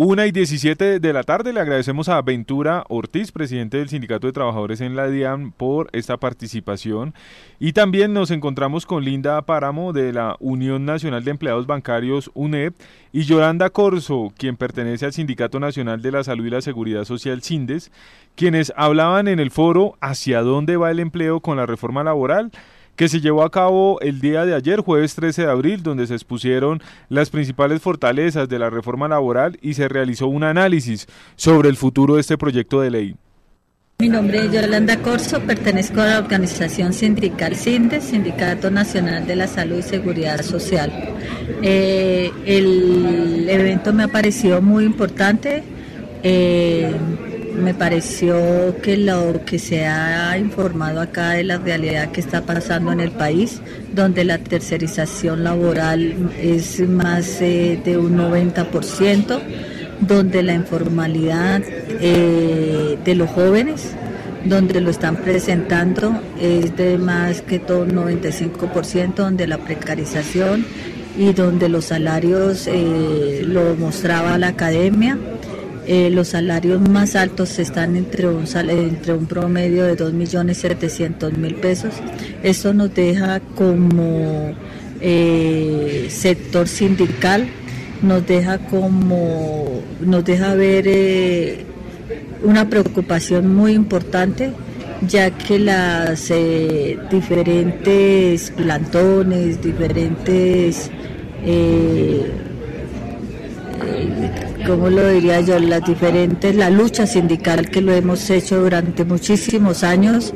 Una y 17 de la tarde le agradecemos a Ventura Ortiz, presidente del Sindicato de Trabajadores en la DIAN, por esta participación. Y también nos encontramos con Linda Páramo de la Unión Nacional de Empleados Bancarios, UNEP, y Yolanda Corso, quien pertenece al Sindicato Nacional de la Salud y la Seguridad Social, SINDES, quienes hablaban en el foro hacia dónde va el empleo con la reforma laboral que se llevó a cabo el día de ayer, jueves 13 de abril, donde se expusieron las principales fortalezas de la reforma laboral y se realizó un análisis sobre el futuro de este proyecto de ley. Mi nombre es Yolanda Corso, pertenezco a la organización sindical CINDES, Sindicato Nacional de la Salud y Seguridad Social. Eh, el evento me ha parecido muy importante. Eh, me pareció que lo que se ha informado acá de la realidad que está pasando en el país, donde la tercerización laboral es más eh, de un 90%, donde la informalidad eh, de los jóvenes, donde lo están presentando, es de más que todo un 95%, donde la precarización y donde los salarios eh, lo mostraba la academia eh, los salarios más altos están entre un, entre un promedio de 2.700.000 pesos. Esto nos deja como eh, sector sindical, nos deja como, nos deja ver eh, una preocupación muy importante ya que las diferentes plantones, diferentes ¿cómo lo diría yo? Las diferentes, la lucha sindical que lo hemos hecho durante muchísimos años,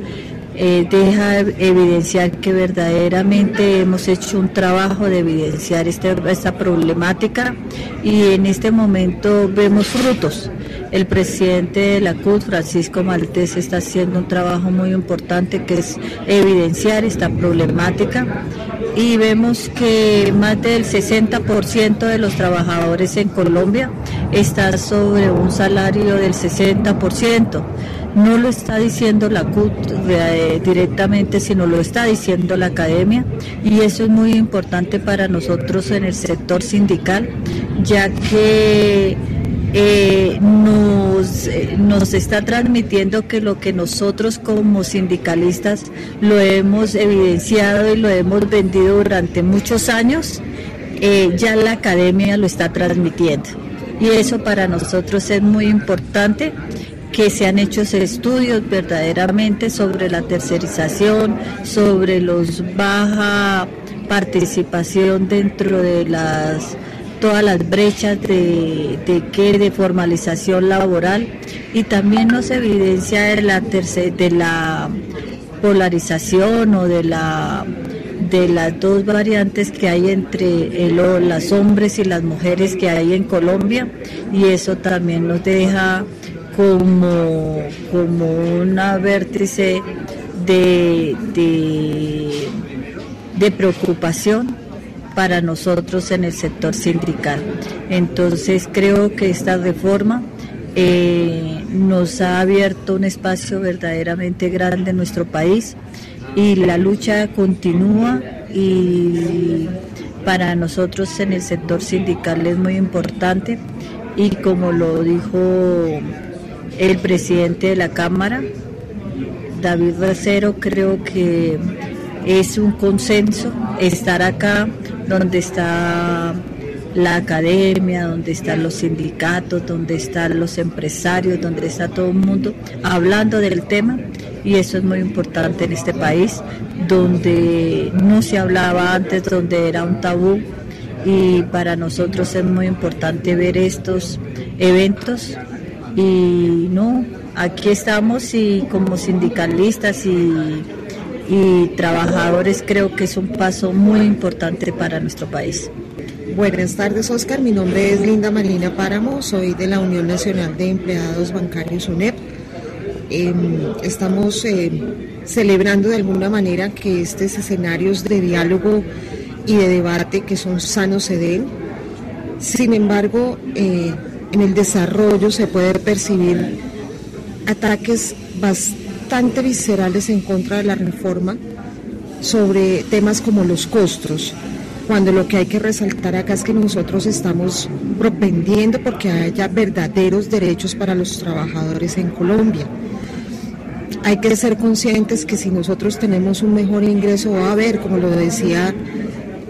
eh, deja evidenciar que verdaderamente hemos hecho un trabajo de evidenciar este, esta problemática y en este momento vemos frutos. El presidente de la CUT, Francisco Maltés, está haciendo un trabajo muy importante que es evidenciar esta problemática y vemos que más del 60% de los trabajadores en Colombia está sobre un salario del 60%. No lo está diciendo la CUT eh, directamente, sino lo está diciendo la academia y eso es muy importante para nosotros en el sector sindical, ya que eh, nos, eh, nos está transmitiendo que lo que nosotros como sindicalistas lo hemos evidenciado y lo hemos vendido durante muchos años, ya la academia lo está transmitiendo. Y eso para nosotros es muy importante que se han hecho estudios verdaderamente sobre la tercerización, sobre los baja participación dentro de las todas las brechas de, de, de formalización laboral. Y también nos evidencia de la, de la polarización o de la de las dos variantes que hay entre los hombres y las mujeres que hay en Colombia y eso también nos deja como, como una vértice de, de, de preocupación para nosotros en el sector sindical. Entonces creo que esta reforma eh, nos ha abierto un espacio verdaderamente grande en nuestro país y la lucha continúa y para nosotros en el sector sindical es muy importante y como lo dijo el presidente de la Cámara, David Racero, creo que es un consenso estar acá donde está la academia, donde están los sindicatos, donde están los empresarios, donde está todo el mundo hablando del tema y eso es muy importante en este país donde no se hablaba antes, donde era un tabú y para nosotros es muy importante ver estos eventos y no, aquí estamos y como sindicalistas y trabajadores creo que es un paso muy importante para nuestro país. Buenas tardes, Oscar. Mi nombre es Linda Marina Páramo, soy de la Unión Nacional de Empleados Bancarios UNEP. Em, estamos em, celebrando de alguna manera que estos escenarios de diálogo y de debate que son sanos se den. Sin embargo, eh, en el desarrollo se puede percibir ataques bastante viscerales en contra de la reforma sobre temas como los costos. cuando lo que hay que resaltar acá es que nosotros estamos propendiendo porque haya verdaderos derechos para los trabajadores en Colombia. Hay que ser conscientes que si nosotros tenemos un mejor ingreso va a haber, como lo decía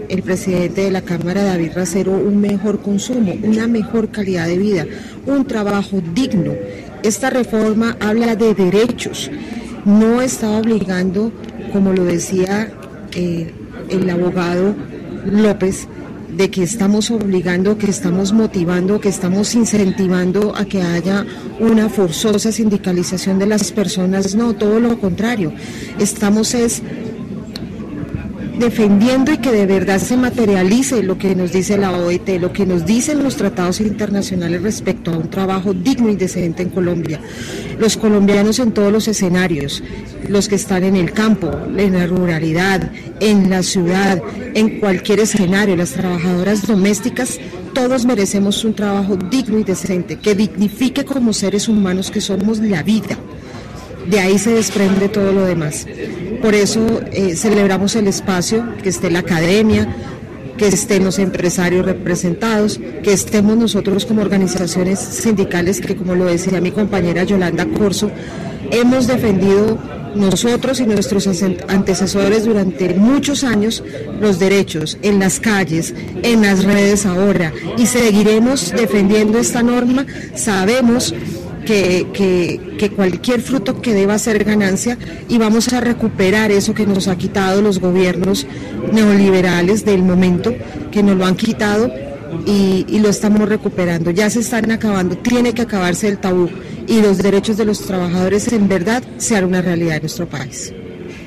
el presidente de la Cámara, David Racero, un mejor consumo, una mejor calidad de vida, un trabajo digno. Esta reforma habla de derechos, no está obligando, como lo decía eh, el abogado López, de que estamos obligando, que estamos motivando, que estamos incentivando a que haya una forzosa sindicalización de las personas. No, todo lo contrario. Estamos es defendiendo y que de verdad se materialice lo que nos dice la OIT, lo que nos dicen los tratados internacionales respecto a un trabajo digno y decente en Colombia. Los colombianos en todos los escenarios, los que están en el campo, en la ruralidad, en la ciudad, en cualquier escenario, las trabajadoras domésticas, todos merecemos un trabajo digno y decente, que dignifique como seres humanos que somos la vida. De ahí se desprende todo lo demás. Por eso eh, celebramos el espacio, que esté la academia, que estén los empresarios representados, que estemos nosotros como organizaciones sindicales que, como lo decía mi compañera Yolanda Corso, hemos defendido nosotros y nuestros antecesores durante muchos años los derechos en las calles, en las redes ahora, y seguiremos defendiendo esta norma. Sabemos que, cualquier fruto que deba ser ganancia y vamos a recuperar eso que nos ha quitado los gobiernos neoliberales del momento, que nos lo han quitado y, y lo estamos recuperando. Ya se están acabando, tiene que acabarse el tabú y los derechos de los trabajadores en verdad sean una realidad en nuestro país.